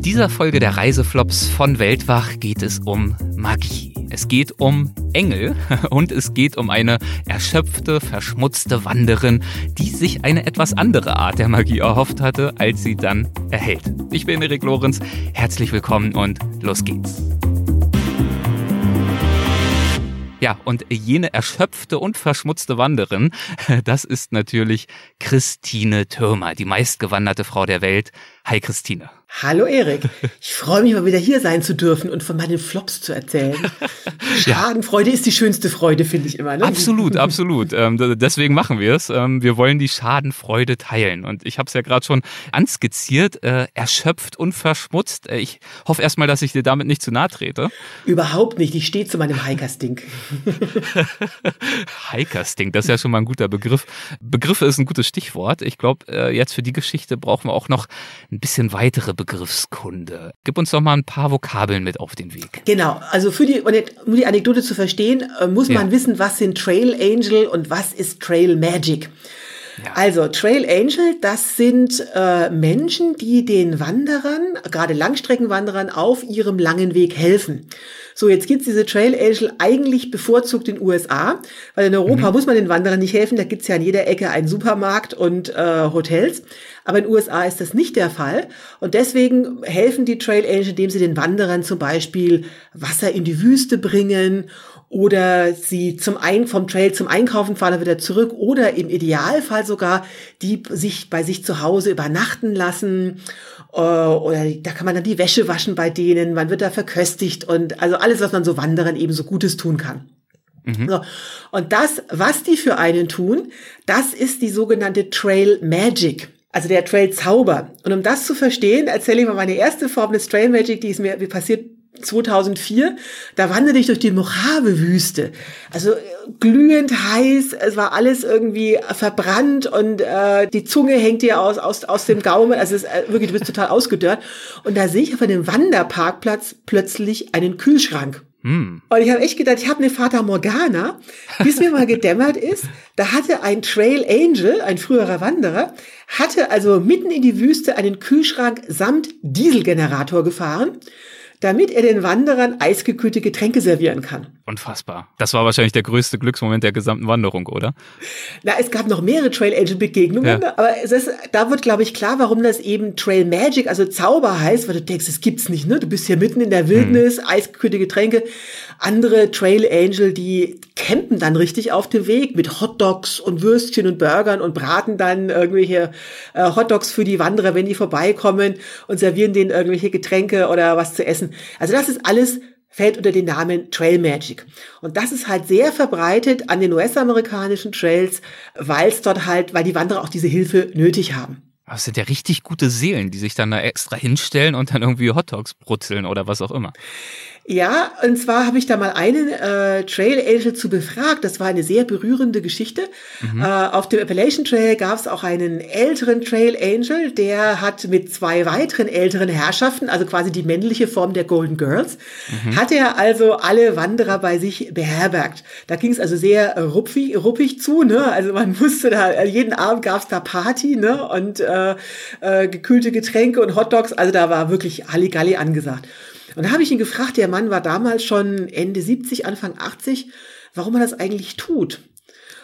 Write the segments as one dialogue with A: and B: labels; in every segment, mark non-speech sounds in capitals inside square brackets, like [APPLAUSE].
A: In dieser Folge der Reiseflops von Weltwach geht es um Magie. Es geht um Engel [LAUGHS] und es geht um eine erschöpfte, verschmutzte Wanderin, die sich eine etwas andere Art der Magie erhofft hatte, als sie dann erhält. Ich bin Erik Lorenz, herzlich willkommen und los geht's. Ja, und jene erschöpfte und verschmutzte Wanderin, [LAUGHS] das ist natürlich Christine Thürmer, die meistgewanderte Frau der Welt. Hi Christine.
B: Hallo Erik, ich freue mich mal wieder hier sein zu dürfen und von meinen Flops zu erzählen. [LAUGHS] Schadenfreude ja. ist die schönste Freude, finde ich immer. Ne?
A: Absolut, [LAUGHS] absolut. Ähm, deswegen machen wir es. Ähm, wir wollen die Schadenfreude teilen. Und ich habe es ja gerade schon anskizziert, äh, erschöpft und verschmutzt. Äh, ich hoffe erstmal, dass ich dir damit nicht zu nahe trete.
B: Überhaupt nicht. Ich stehe zu meinem Hikerstink. [LAUGHS]
A: Hikerstink, das ist ja schon mal ein guter Begriff. Begriffe ist ein gutes Stichwort. Ich glaube, äh, jetzt für die Geschichte brauchen wir auch noch ein bisschen weitere Begriffskunde. Gib uns doch mal ein paar Vokabeln mit auf den Weg.
B: Genau, also für die, um die Anekdote zu verstehen, äh, muss man ja. wissen, was sind Trail Angel und was ist Trail Magic. Ja. Also Trail Angel, das sind äh, Menschen, die den Wanderern, gerade Langstreckenwanderern, auf ihrem langen Weg helfen. So, jetzt gibt's diese Trail Angel eigentlich bevorzugt in den USA, weil in Europa mhm. muss man den Wanderern nicht helfen, da gibt's ja an jeder Ecke einen Supermarkt und äh, Hotels. Aber in den USA ist das nicht der Fall. Und deswegen helfen die Trail Angel, indem sie den Wanderern zum Beispiel Wasser in die Wüste bringen oder sie zum Ein vom Trail zum Einkaufen fahren dann wieder zurück oder im Idealfall sogar die sich bei sich zu Hause übernachten lassen äh, oder da kann man dann die Wäsche waschen bei denen, man wird da verköstigt und also alles, was man so Wanderern eben so Gutes tun kann. Mhm. So. Und das, was die für einen tun, das ist die sogenannte Trail Magic. Also der Trail Zauber. Und um das zu verstehen, erzähle ich mal meine erste Form des Trail Magic, die ist mir wie passiert 2004, da wanderte ich durch die Mojave-Wüste. Also äh, glühend heiß, es war alles irgendwie verbrannt und äh, die Zunge hängt dir aus, aus, aus dem Gaumen. Also es ist äh, wirklich, du bist total [LAUGHS] ausgedörrt. Und da sehe ich auf einem Wanderparkplatz plötzlich einen Kühlschrank. Hm. Und ich habe echt gedacht, ich habe eine Fata Morgana, bis mir mal gedämmert ist, da hatte ein Trail Angel, ein früherer Wanderer, hatte also mitten in die Wüste einen Kühlschrank samt Dieselgenerator gefahren damit er den Wanderern eisgekühlte Getränke servieren kann.
A: Unfassbar. Das war wahrscheinlich der größte Glücksmoment der gesamten Wanderung, oder?
B: Na, es gab noch mehrere Trail Angel Begegnungen, ja. aber ist, da wird, glaube ich, klar, warum das eben Trail Magic, also Zauber heißt, weil du denkst, es gibt's nicht, ne? Du bist hier mitten in der Wildnis, hm. eisgekühlte Getränke. Andere Trail Angel, die campen dann richtig auf dem Weg mit Hotdogs und Würstchen und Burgern und braten dann irgendwelche äh, Hotdogs für die Wanderer, wenn die vorbeikommen und servieren denen irgendwelche Getränke oder was zu essen. Also das ist alles fällt unter den Namen Trail Magic. Und das ist halt sehr verbreitet an den US-amerikanischen Trails, weil es dort halt, weil die Wanderer auch diese Hilfe nötig haben.
A: Das sind ja richtig gute Seelen, die sich dann da extra hinstellen und dann irgendwie Hotdogs brutzeln oder was auch immer.
B: Ja, und zwar habe ich da mal einen äh, Trail Angel zu befragt. Das war eine sehr berührende Geschichte. Mhm. Äh, auf dem Appalachian Trail gab es auch einen älteren Trail Angel, der hat mit zwei weiteren älteren Herrschaften, also quasi die männliche Form der Golden Girls, mhm. hat er also alle Wanderer bei sich beherbergt. Da ging es also sehr ruppig, ruppig zu, ne? Also man [LAUGHS] musste da, jeden Abend gab es da Party, ne? Und äh, äh, gekühlte Getränke und Hotdogs. Also da war wirklich Halligalli angesagt. Und da habe ich ihn gefragt, der Mann war damals schon Ende 70, Anfang 80, warum er das eigentlich tut.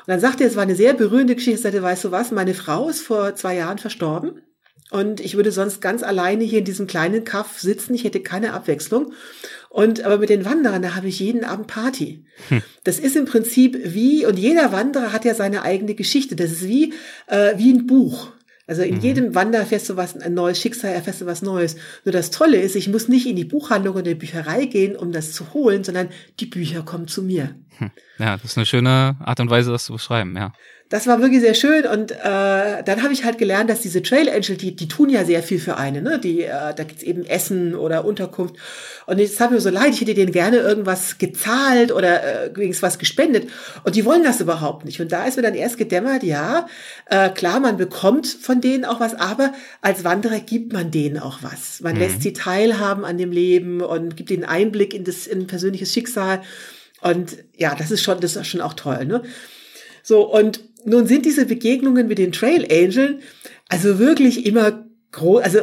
B: Und dann sagte er, es war eine sehr berührende Geschichte. Er sagte, weißt du was, meine Frau ist vor zwei Jahren verstorben. Und ich würde sonst ganz alleine hier in diesem kleinen Kaff sitzen. Ich hätte keine Abwechslung. Und aber mit den Wanderern, da habe ich jeden Abend Party. Hm. Das ist im Prinzip wie, und jeder Wanderer hat ja seine eigene Geschichte. Das ist wie, äh, wie ein Buch. Also in mhm. jedem Wander erfährst du was, ein neues Schicksal, erfährst du was Neues. Nur das Tolle ist, ich muss nicht in die Buchhandlung oder die Bücherei gehen, um das zu holen, sondern die Bücher kommen zu mir.
A: Hm. Ja, das ist eine schöne Art und Weise, das zu beschreiben, ja
B: das war wirklich sehr schön und äh, dann habe ich halt gelernt, dass diese Trail Angel, die, die tun ja sehr viel für einen, ne? Die, äh, da gibt's eben Essen oder Unterkunft. Und es hat mir so leid, ich hätte denen gerne irgendwas gezahlt oder äh, übrigens was gespendet. Und die wollen das überhaupt nicht. Und da ist mir dann erst gedämmert, ja, äh, klar, man bekommt von denen auch was, aber als Wanderer gibt man denen auch was. Man mhm. lässt sie teilhaben an dem Leben und gibt ihnen Einblick in das in persönliches Schicksal. Und ja, das ist schon, das ist schon auch toll, ne? So, und nun sind diese Begegnungen mit den Trail Angeln also wirklich immer groß, also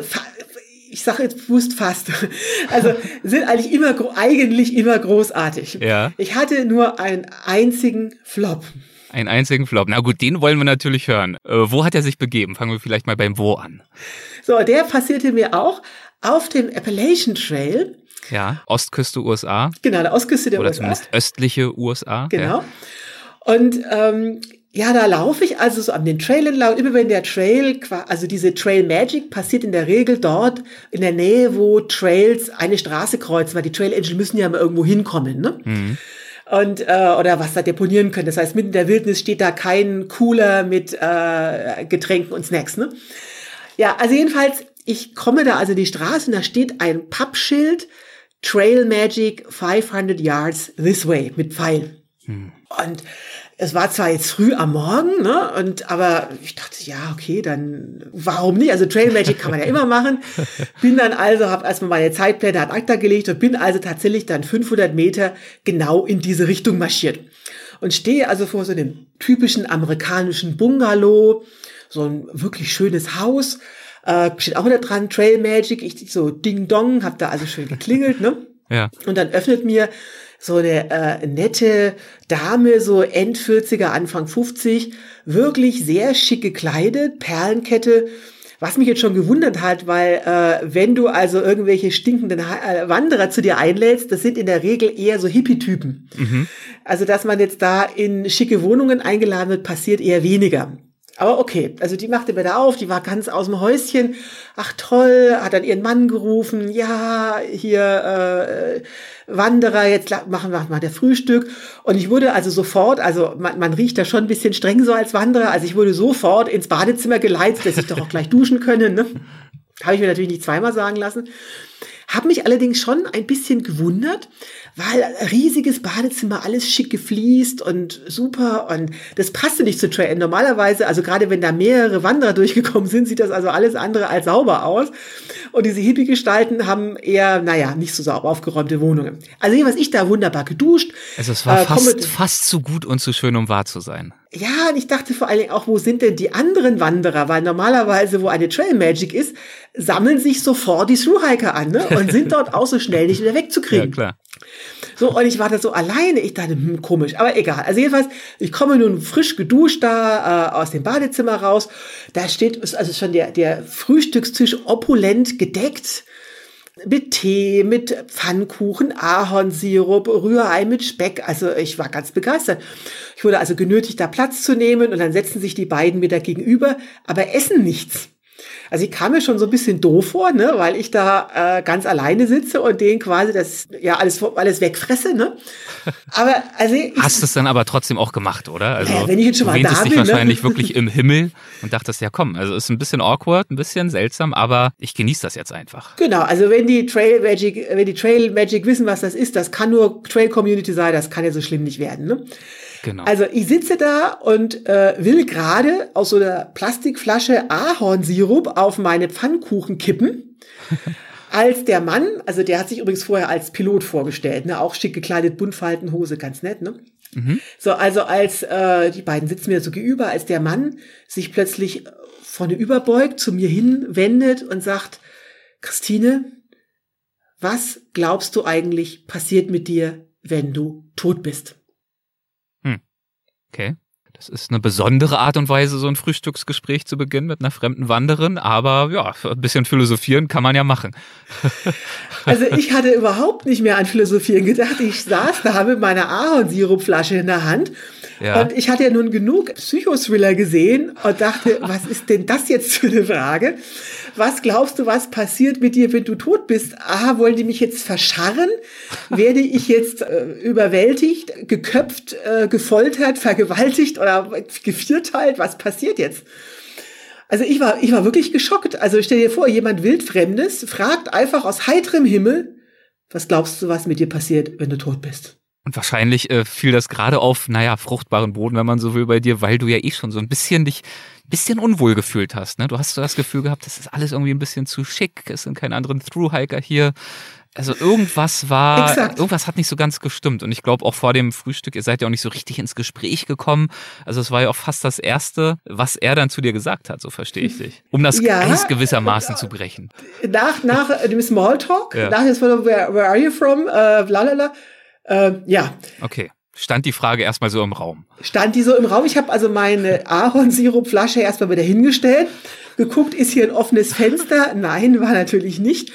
B: ich sage jetzt bewusst fast, [LAUGHS] also sind eigentlich immer, eigentlich immer großartig.
A: Ja.
B: Ich hatte nur einen einzigen Flop.
A: Einen einzigen Flop. Na gut, den wollen wir natürlich hören. Äh, wo hat er sich begeben? Fangen wir vielleicht mal beim Wo an.
B: So, der passierte mir auch auf dem Appalachian Trail.
A: Ja, Ostküste USA.
B: Genau, der Ostküste der
A: Oder
B: USA.
A: zumindest östliche USA.
B: Genau.
A: Ja.
B: Und ähm, ja, da laufe ich also so an den Trail entlang. Immer wenn der Trail, also diese Trail Magic passiert in der Regel dort in der Nähe, wo Trails eine Straße kreuzen, weil die Trail Angel müssen ja mal irgendwo hinkommen, ne?
A: Mhm.
B: Und, äh, oder was da deponieren können. Das heißt, mitten in der Wildnis steht da kein Cooler mit äh, Getränken und Snacks, ne? Ja, also jedenfalls, ich komme da also die Straße und da steht ein Pappschild, Trail Magic 500 Yards this way, mit Pfeil.
A: Hm.
B: Und es war zwar jetzt früh am Morgen, ne, und, aber ich dachte, ja, okay, dann, warum nicht? Also Trail Magic kann man ja immer machen. [LAUGHS] Bin dann also, habe erstmal meine Zeitpläne ad acta gelegt und bin also tatsächlich dann 500 Meter genau in diese Richtung marschiert. Und stehe also vor so einem typischen amerikanischen Bungalow, so ein wirklich schönes Haus, äh, steht auch da dran, Trail Magic, ich so Ding Dong, hab da also schön geklingelt, ne?
A: Ja.
B: Und dann öffnet mir so eine äh, nette Dame, so End 40er, Anfang 50, wirklich sehr schick gekleidet, Perlenkette, was mich jetzt schon gewundert hat, weil äh, wenn du also irgendwelche stinkenden ha äh, Wanderer zu dir einlädst, das sind in der Regel eher so Hippie-Typen.
A: Mhm.
B: Also dass man jetzt da in schicke Wohnungen eingeladen wird, passiert eher weniger. Aber okay, also die machte mir da auf, die war ganz aus dem Häuschen. Ach toll, hat dann ihren Mann gerufen, ja, hier äh, Wanderer, jetzt machen wir mal der Frühstück. Und ich wurde also sofort, also man, man riecht da schon ein bisschen streng so als Wanderer, also ich wurde sofort ins Badezimmer geleitet, dass ich doch auch gleich duschen könne. Ne? Habe ich mir natürlich nicht zweimal sagen lassen. Habe mich allerdings schon ein bisschen gewundert, weil riesiges Badezimmer, alles schick gefliest und super und das passte nicht zu Trail. Normalerweise, also gerade wenn da mehrere Wanderer [LAUGHS] durchgekommen sind, sieht das also alles andere als sauber aus. Und diese Hippie-Gestalten haben eher, naja, nicht so sauber aufgeräumte Wohnungen. Also jedenfalls ich da wunderbar geduscht.
A: Also es war
B: äh,
A: fast, fast zu gut und zu schön, um wahr zu sein.
B: Ja, und ich dachte vor allen Dingen auch, wo sind denn die anderen Wanderer? Weil normalerweise, wo eine Trail Magic ist, sammeln sich sofort die Thru-Hiker an ne? und sind dort auch so schnell nicht wieder
A: Ja,
B: wegzukriegen.
A: klar.
B: So, und ich war da so alleine. Ich dachte, hm, komisch. Aber egal. Also jedenfalls, ich komme nun frisch geduscht da äh, aus dem Badezimmer raus. Da steht, ist also schon der, der Frühstückstisch opulent gedeckt. Mit Tee, mit Pfannkuchen, Ahornsirup, Rührei mit Speck. Also ich war ganz begeistert. Ich wurde also genötigt, da Platz zu nehmen und dann setzen sich die beiden mir da gegenüber, aber essen nichts. Also ich kam mir schon so ein bisschen doof vor, ne, weil ich da äh, ganz alleine sitze und denen quasi das ja alles alles wegfresse, ne? Aber also ich,
A: Hast es dann aber trotzdem auch gemacht, oder? Also
B: Naja, wenn ich jetzt schon
A: du
B: mal
A: wähntest
B: da
A: dich
B: bin, ne?
A: wahrscheinlich wirklich [LAUGHS] im Himmel und dachtest, ja komm, also ist ein bisschen awkward, ein bisschen seltsam, aber ich genieße das jetzt einfach.
B: Genau, also wenn die Trail Magic, wenn die Trail Magic wissen, was das ist, das kann nur Trail Community sein, das kann ja so schlimm nicht werden. Ne?
A: Genau.
B: Also ich sitze da und äh, will gerade aus so einer Plastikflasche Ahornsirup auf meine Pfannkuchen kippen. [LAUGHS] Als der Mann, also der hat sich übrigens vorher als Pilot vorgestellt, ne, auch schick gekleidet, Buntfaltenhose, ganz nett, ne? So, also als äh, die beiden sitzen mir so gegenüber, als der Mann sich plötzlich vorne überbeugt, zu mir hinwendet und sagt, Christine, was glaubst du eigentlich passiert mit dir, wenn du tot bist?
A: Okay. Das ist eine besondere Art und Weise, so ein Frühstücksgespräch zu beginnen mit einer fremden Wanderin, aber ja, ein bisschen philosophieren kann man ja machen. [LAUGHS]
B: Also ich hatte überhaupt nicht mehr an Philosophieren gedacht. Ich saß da mit meiner Ahornsirupflasche in der Hand
A: Ja.
B: und ich hatte ja nun genug Psychothriller gesehen und dachte, was ist denn das jetzt für eine Frage? Was glaubst du, was passiert mit dir, wenn du tot bist? Aha, wollen die mich jetzt verscharren? Werde ich jetzt äh, überwältigt, geköpft, äh, gefoltert, vergewaltigt oder gevierteilt? Was passiert jetzt? Also ich war, ich war wirklich geschockt. Also stell dir vor, jemand Wildfremdes fragt einfach aus heiterem Himmel, was glaubst du, was mit dir passiert, wenn du tot bist?
A: Und wahrscheinlich äh, fiel das gerade auf, naja, fruchtbaren Boden, wenn man so will, bei dir, weil du ja eh schon so ein bisschen dich, bisschen unwohl gefühlt hast. Ne? Du hast so das Gefühl gehabt, das ist alles irgendwie ein bisschen zu schick, es sind keine anderen Thru-Hiker hier. Also irgendwas war, Exakt. irgendwas hat nicht so ganz gestimmt. Und ich glaube auch vor dem Frühstück, ihr seid ja auch nicht so richtig ins Gespräch gekommen. Also es war ja auch fast das Erste, was er dann zu dir gesagt hat, so verstehe ich dich. Um das ja, Eis gewissermaßen zu brechen.
B: Nach, nach dem Smalltalk, ja. nach dem Smalltalk, where, where are you from, äh, lalala, äh, ja.
A: Okay. Stand die Frage erstmal so im Raum?
B: Stand die so im Raum. Ich habe also meine Ahornsirupflasche erstmal wieder hingestellt, geguckt, ist hier ein offenes Fenster? Nein, war natürlich nicht.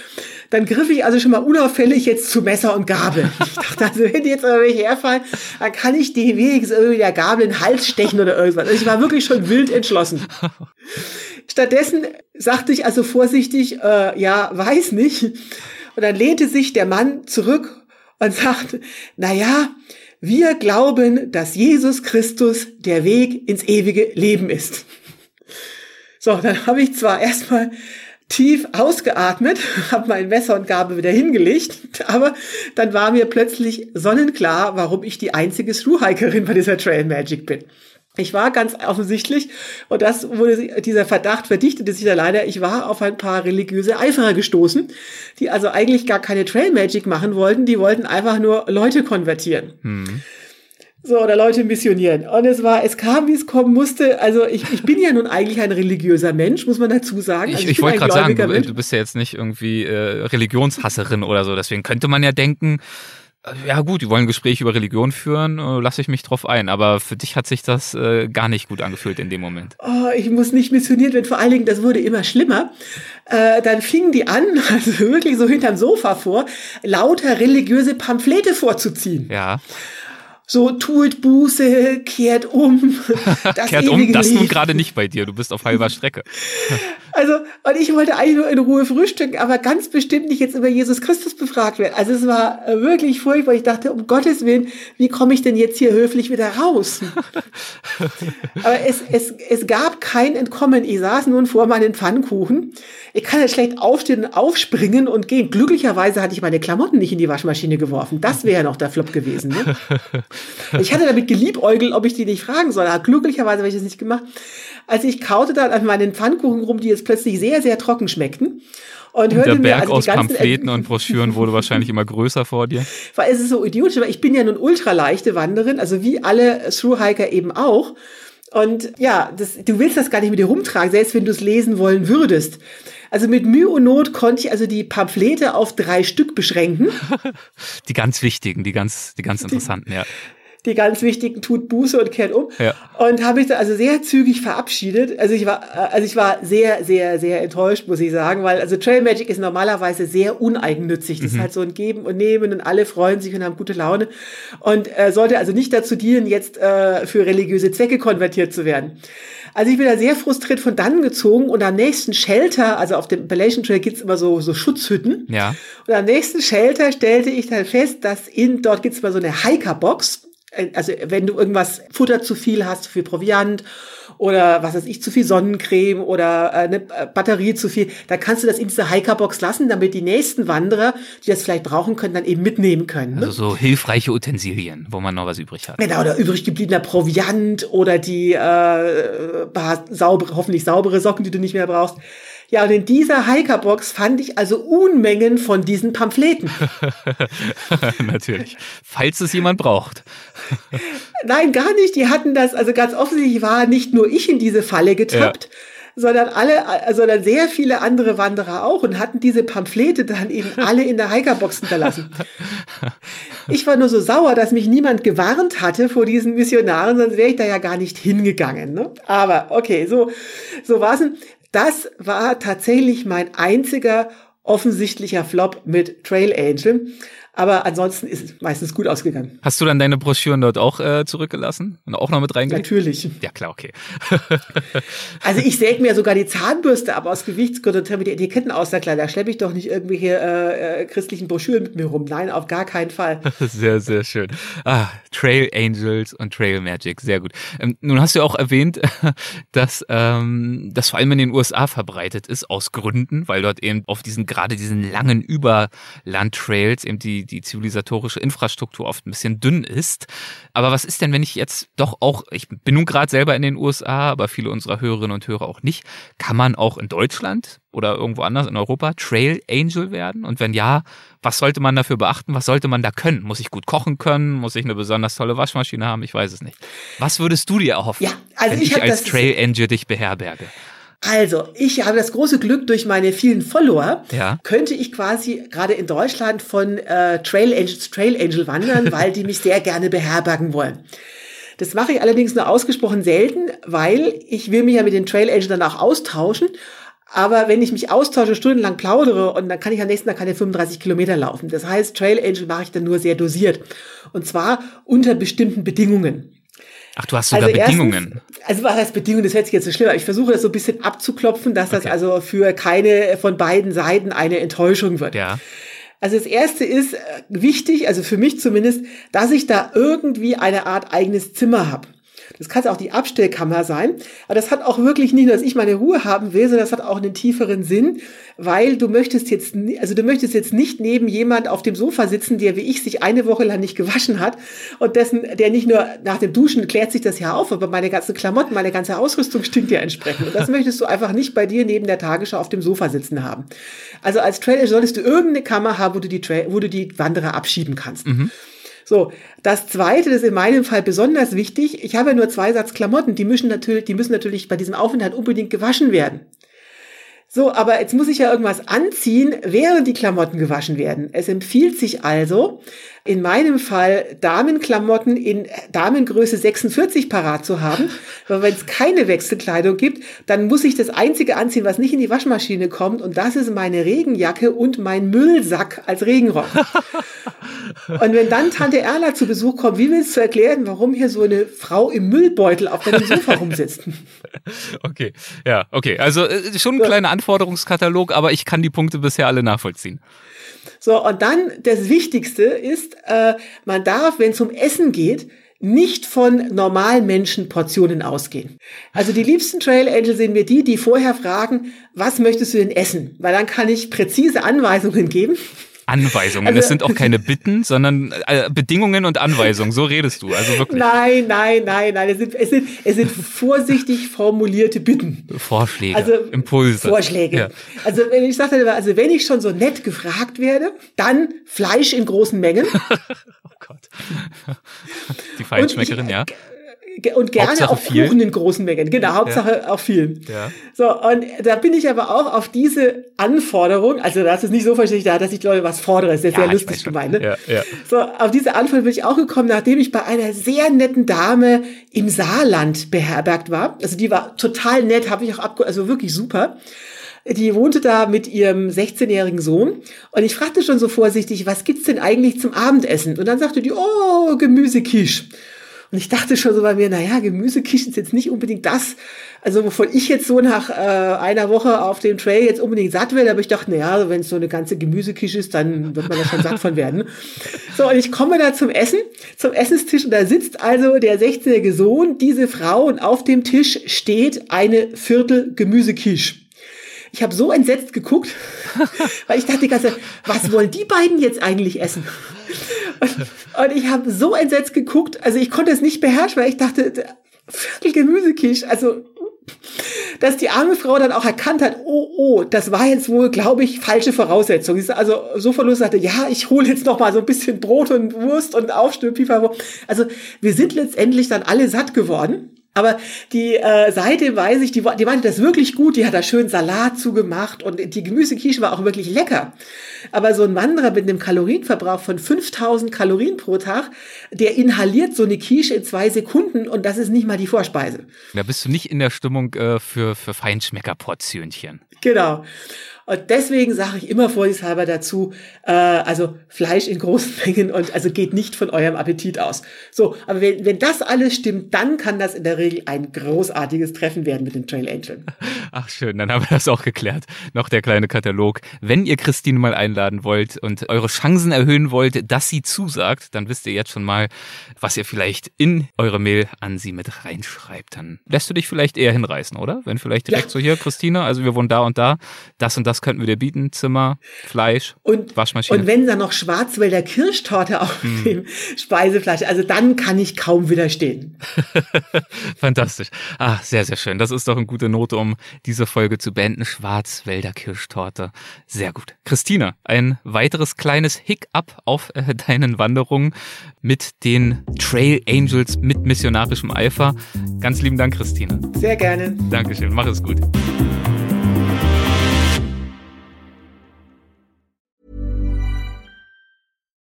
B: Dann griff ich also schon mal unauffällig jetzt zu Messer und Gabel. Ich dachte, also wenn die jetzt irgendwelche herfallen, dann kann ich die wenigstens irgendwie der Gabel in den Hals stechen oder irgendwas. Also ich war wirklich schon wild entschlossen. Stattdessen sagte ich also vorsichtig, äh, ja, weiß nicht. Und dann lehnte sich der Mann zurück und sagte, na ja, wir glauben, dass Jesus Christus der Weg ins ewige Leben ist. So, dann habe ich zwar erstmal tief ausgeatmet, [LAUGHS] habe mein Messer und Gabel wieder hingelegt, aber dann war mir plötzlich sonnenklar, warum ich die einzige Thru-Hikerin bei dieser Trail Magic bin. Ich war ganz offensichtlich, und das wurde, dieser Verdacht verdichtete sich da leider, ich war auf ein paar religiöse Eiferer gestoßen, die also eigentlich gar keine Trail Magic machen wollten, die wollten einfach nur Leute konvertieren. Hm. So, oder Leute missionieren. Und es war, es kam, wie es kommen musste. Also ich, ich bin ja nun eigentlich ein religiöser Mensch, muss man dazu sagen.
A: Also ich, ich, ich wollte gerade sagen, du, du, bist ja jetzt nicht irgendwie äh, Religionshasserin oder so. Deswegen könnte man ja denken, ja gut, die wollen ein Gespräch über Religion führen, äh, lasse ich mich drauf ein. Aber für dich hat sich das äh, gar nicht gut angefühlt in dem Moment.
B: Oh, ich muss nicht missioniert werden. Vor allen Dingen, das wurde immer schlimmer. Äh, dann fingen die an, [LAUGHS] also wirklich so hinterm Sofa vor, lauter religiöse Pamphlete vorzuziehen.
A: Ja
B: so tut Buße, kehrt um. [LAUGHS]
A: Das kehrt um, das nun gerade nicht bei dir, du bist auf halber Strecke. [LAUGHS]
B: also, und ich wollte eigentlich nur in Ruhe frühstücken, aber ganz bestimmt nicht jetzt über Jesus Christus befragt werden. Also es war äh, wirklich furchtbar. Ich dachte, um Gottes Willen, wie komme ich denn jetzt hier höflich wieder raus? [LAUGHS] aber es, es, es gab kein Entkommen. Ich saß nun vor meinen Pfannkuchen. Ich kann jetzt schlecht aufstehen und aufspringen und gehen. Glücklicherweise hatte ich meine Klamotten nicht in die Waschmaschine geworfen. Das wäre ja noch der Flop gewesen. Ne? Ich hatte damit geliebäugelt, ob ich die nicht fragen soll. Aber glücklicherweise habe ich das nicht gemacht. Also ich kaute dann an meinen Pfannkuchen rum, die jetzt plötzlich sehr, sehr trocken schmeckten.
A: Und, hörte der Berg mir, also aus Pamphleten und Broschüren wurde wahrscheinlich immer größer vor dir. [LAUGHS]
B: Weil es ist so idiotisch, weil ich bin ja nun ultraleichte Wanderin, also wie alle Thru-Hiker eben auch. Und ja, das, du willst das gar nicht mit dir rumtragen, selbst wenn du es lesen wollen würdest. Also mit Mühe und Not konnte ich also die Pamphlete auf drei Stück beschränken. [LAUGHS]
A: Die ganz wichtigen, die ganz, die ganz interessanten,
B: die,
A: ja
B: die ganz wichtigen tut Buße und kehrt um. Ja. Und habe ich da also sehr zügig verabschiedet. Also ich war, also ich war sehr, sehr, sehr enttäuscht, muss ich sagen, weil also Trail Magic ist normalerweise sehr uneigennützig. Das mhm. ist halt so ein Geben und Nehmen und alle freuen sich und haben gute Laune und äh, sollte also nicht dazu dienen, jetzt äh, für religiöse Zwecke konvertiert zu werden. Also ich bin da sehr frustriert von dann gezogen und am nächsten Shelter, also auf dem Appalachian Trail gibt's immer so, so Schutzhütten.
A: Ja.
B: Und am nächsten Shelter stellte ich dann fest, dass in, dort gibt's immer so eine Hiker-Box äh, also wenn du irgendwas Futter zu viel hast, zu viel Proviant oder was weiß ich, zu viel Sonnencreme oder äh, eine äh, Batterie zu viel, dann kannst du das in dieser Hikerbox lassen, damit die nächsten Wanderer, die das vielleicht brauchen können, dann eben mitnehmen können.
A: Ne? Also so hilfreiche Utensilien, wo man noch was übrig hat.
B: Genau, oder übrig gebliebener Proviant oder die äh, saubere, hoffentlich saubere Socken, die du nicht mehr brauchst. Ja, und in dieser Hikerbox fand ich also Unmengen von diesen Pamphleten. [LAUGHS]
A: Natürlich. Falls es jemand braucht. [LAUGHS]
B: Nein, gar nicht. Die hatten das, also ganz offensichtlich war nicht nur ich in diese Falle getappt. Ja sondern alle, sondern sehr viele andere Wanderer auch und hatten diese Pamphlete dann eben [LAUGHS] alle in der Hikerbox hinterlassen. Ich war nur so sauer, dass mich niemand gewarnt hatte vor diesen Missionaren, sonst wäre ich da ja gar nicht hingegangen. Ne? Aber okay, so, so war's. Das war tatsächlich mein einziger offensichtlicher Flop mit Trail Angel. Aber ansonsten ist es meistens gut ausgegangen.
A: Hast du dann deine Broschüren dort auch äh, zurückgelassen und auch noch mit reingelegt?
B: Natürlich.
A: Ja, klar, okay. [LAUGHS]
B: also ich säge mir sogar die Zahnbürste ab aus Gewichtsgründen und mit Etiketten aus der Kleider. Schleppe ich doch nicht irgendwelche äh, äh, christlichen Broschüren mit mir rum. Nein, auf gar keinen Fall. [LAUGHS]
A: Sehr, sehr schön. Ah, Trail Angels und Trail Magic, sehr gut. Ähm, nun hast du auch erwähnt, [LAUGHS] dass ähm, das vor allem in den USA verbreitet ist, aus Gründen, weil dort eben auf diesen gerade diesen langen Überlandtrails eben die, die zivilisatorische Infrastruktur oft ein bisschen dünn ist. Aber was ist denn, wenn ich jetzt doch auch, ich bin nun gerade selber in den USA, aber viele unserer Hörerinnen und Hörer auch nicht, kann man auch in Deutschland oder irgendwo anders in Europa Trail Angel werden? Und wenn ja, was sollte man dafür beachten? Was sollte man da können? Muss ich gut kochen können? Muss ich eine besonders tolle Waschmaschine haben? Ich weiß es nicht. Was würdest du dir erhoffen,
B: ja, also
A: wenn
B: ich,
A: ich als Trail Angel dich beherberge?
B: Also, ich habe das große Glück, durch meine vielen Follower
A: ja.
B: könnte ich quasi gerade in Deutschland von äh, Trail Angel zu Trail Angel wandern, [LAUGHS] weil die mich sehr gerne beherbergen wollen. Das mache ich allerdings nur ausgesprochen selten, weil ich will mich ja mit den Trail Angel dann auch austauschen. Aber wenn ich mich austausche, stundenlang plaudere und dann kann ich am nächsten Tag keine 35 Kilometer laufen. Das heißt, Trail Angel mache ich dann nur sehr dosiert. Und zwar unter bestimmten Bedingungen.
A: Ach, du hast sogar also Bedingungen.
B: Erstens, also was heißt Bedingungen? Das hört sich jetzt so schlimm an. Ich versuche das so ein bisschen abzuklopfen, dass okay. das also für keine von beiden Seiten eine Enttäuschung wird.
A: Ja.
B: Also das erste ist äh, wichtig, also für mich zumindest, dass ich da irgendwie eine Art eigenes Zimmer habe. Das kann auch die Abstellkammer sein. Aber das hat auch wirklich nicht nur, dass ich meine Ruhe haben will, sondern das hat auch einen tieferen Sinn, weil du möchtest jetzt, also du möchtest jetzt nicht neben jemand auf dem Sofa sitzen, der wie ich sich eine Woche lang nicht gewaschen hat und dessen, der nicht nur nach dem Duschen klärt sich das ja auf, aber meine ganzen Klamotten, meine ganze Ausrüstung stinkt ja entsprechend. Und das möchtest du einfach nicht bei dir neben der Tagesschau auf dem Sofa sitzen haben. Also als Trailer solltest du irgendeine Kammer haben, wo du die, Tra wo du die Wanderer abschieben kannst. Mhm. So, das zweite, das ist in meinem Fall besonders wichtig. Ich habe ja nur zwei Satz Klamotten, die müssen natürlich, die müssen natürlich bei diesem Aufenthalt unbedingt gewaschen werden. So, aber jetzt muss ich ja irgendwas anziehen, während die Klamotten gewaschen werden. Es empfiehlt sich also, in meinem Fall Damenklamotten in Damengröße 46 parat zu haben. Weil wenn es keine Wechselkleidung gibt, dann muss ich das Einzige anziehen, was nicht in die Waschmaschine kommt. Und das ist meine Regenjacke und mein Müllsack als Regenrock. [LAUGHS] und wenn dann Tante Erla zu Besuch kommt, wie willst du erklären, warum hier so eine Frau im Müllbeutel auf deinem Sofa rumsitzt? [LAUGHS]
A: Okay, ja, okay. Also äh, schon ein kleiner Anforderungskatalog, aber ich kann die Punkte bisher alle nachvollziehen.
B: So, und dann das Wichtigste ist, äh, man darf, wenn es um Essen geht, nicht von normalen Menschen Portionen ausgehen. Also die liebsten Trail Angels sind mir die, die vorher fragen, was möchtest du denn essen? Weil dann kann ich präzise Anweisungen geben.
A: Anweisungen. Also, es sind auch keine Bitten, sondern äh, Bedingungen und Anweisungen. So redest du. Also wirklich.
B: Nein, nein, nein, nein. Es sind, es sind, es sind vorsichtig formulierte Bitten.
A: Vorschläge. Also Impulse.
B: Vorschläge. Ja. Also wenn ich sage, also wenn ich schon so nett gefragt werde, dann Fleisch in großen Mengen. [LAUGHS] oh
A: Gott. Die Feinschmeckerin, ja
B: und gerne Hauptsache auch viel. Kuchen in großen Mengen. Genau, Hauptsache ja. auch viel. Ja. So, und da bin ich aber auch auf diese Anforderung, also das ist nicht so verständlich, dass ich Leute was fordere, ist ja, sehr lustig gemeint. Ne? Ja, ja. So, auf diese Anforderung bin ich auch gekommen, nachdem ich bei einer sehr netten Dame im Saarland beherbergt war. Also die war total nett, habe ich auch abge also wirklich super. Die wohnte da mit ihrem 16-jährigen Sohn und ich fragte schon so vorsichtig, was gibt's denn eigentlich zum Abendessen? Und dann sagte die, oh, Gemüsekisch. Und ich dachte schon so bei mir, naja, Gemüseküche ist jetzt nicht unbedingt das, also wovon ich jetzt so nach äh, einer Woche auf dem Trail jetzt unbedingt satt werde, aber ich dachte, naja, wenn es so eine ganze Gemüseküche ist, dann wird man da schon satt von werden. [LAUGHS] So, und ich komme da zum Essen, zum Essenstisch und da sitzt also der 16-jährige Sohn, diese Frau und auf dem Tisch steht eine Viertel Gemüsekisch. Ich habe so entsetzt geguckt, [LAUGHS] weil ich dachte die ganze Zeit, was wollen die beiden jetzt eigentlich essen? Und, und ich habe so entsetzt geguckt, also ich konnte es nicht beherrschen, weil ich dachte, Viertel Gemüsekisch, also dass die arme Frau dann auch erkannt hat, oh, oh, das war jetzt wohl, glaube ich, falsche Voraussetzung. Also so verlust sagte, ja, ich hole jetzt noch mal so ein bisschen Brot und Wurst und Aufstück, Also wir sind letztendlich dann alle satt geworden. Aber die äh, Seite weiß ich, die, die meinte das wirklich gut, die hat da schön Salat zugemacht und die Gemüsequiche war auch wirklich lecker. Aber so ein Wanderer mit einem Kalorienverbrauch von 5000 Kalorien pro Tag, der inhaliert so eine Quiche in zwei Sekunden und das ist nicht mal die Vorspeise.
A: Da bist du nicht in der Stimmung äh, für, für Feinschmeckerportionchen.
B: Genau. Und deswegen sage ich immer vorsichtshalber dazu, äh, also Fleisch in großen [LAUGHS] Mengen und also geht nicht von eurem Appetit aus. So, aber wenn, wenn das alles stimmt, dann kann das in der Regel ein großartiges Treffen werden mit den Trail Angel. [LAUGHS]
A: Ach schön, dann haben wir das auch geklärt. Noch der kleine Katalog. Wenn ihr Christine mal einladen wollt und eure Chancen erhöhen wollt, dass sie zusagt, dann wisst ihr jetzt schon mal, was ihr vielleicht in eure Mail an sie mit reinschreibt. Dann lässt du dich vielleicht eher hinreißen, oder? Wenn vielleicht direkt ja. so hier, Christine, also wir wohnen da und da, das und das was könnten wir dir bieten? Zimmer, Fleisch,
B: und,
A: Waschmaschine.
B: Und wenn dann noch Schwarzwälder Kirschtorte auf mm. dem Speisefleisch, also dann kann ich kaum widerstehen. [LAUGHS]
A: Fantastisch. Ah, sehr, sehr schön. Das ist doch eine gute Note, um diese Folge zu beenden. Schwarzwälder Kirschtorte. Sehr gut. Christina, ein weiteres kleines Hiccup auf äh, deinen Wanderungen mit den Trail Angels mit missionarischem Eifer. Ganz lieben Dank, Christina.
B: Sehr gerne.
A: Dankeschön. Mach es gut.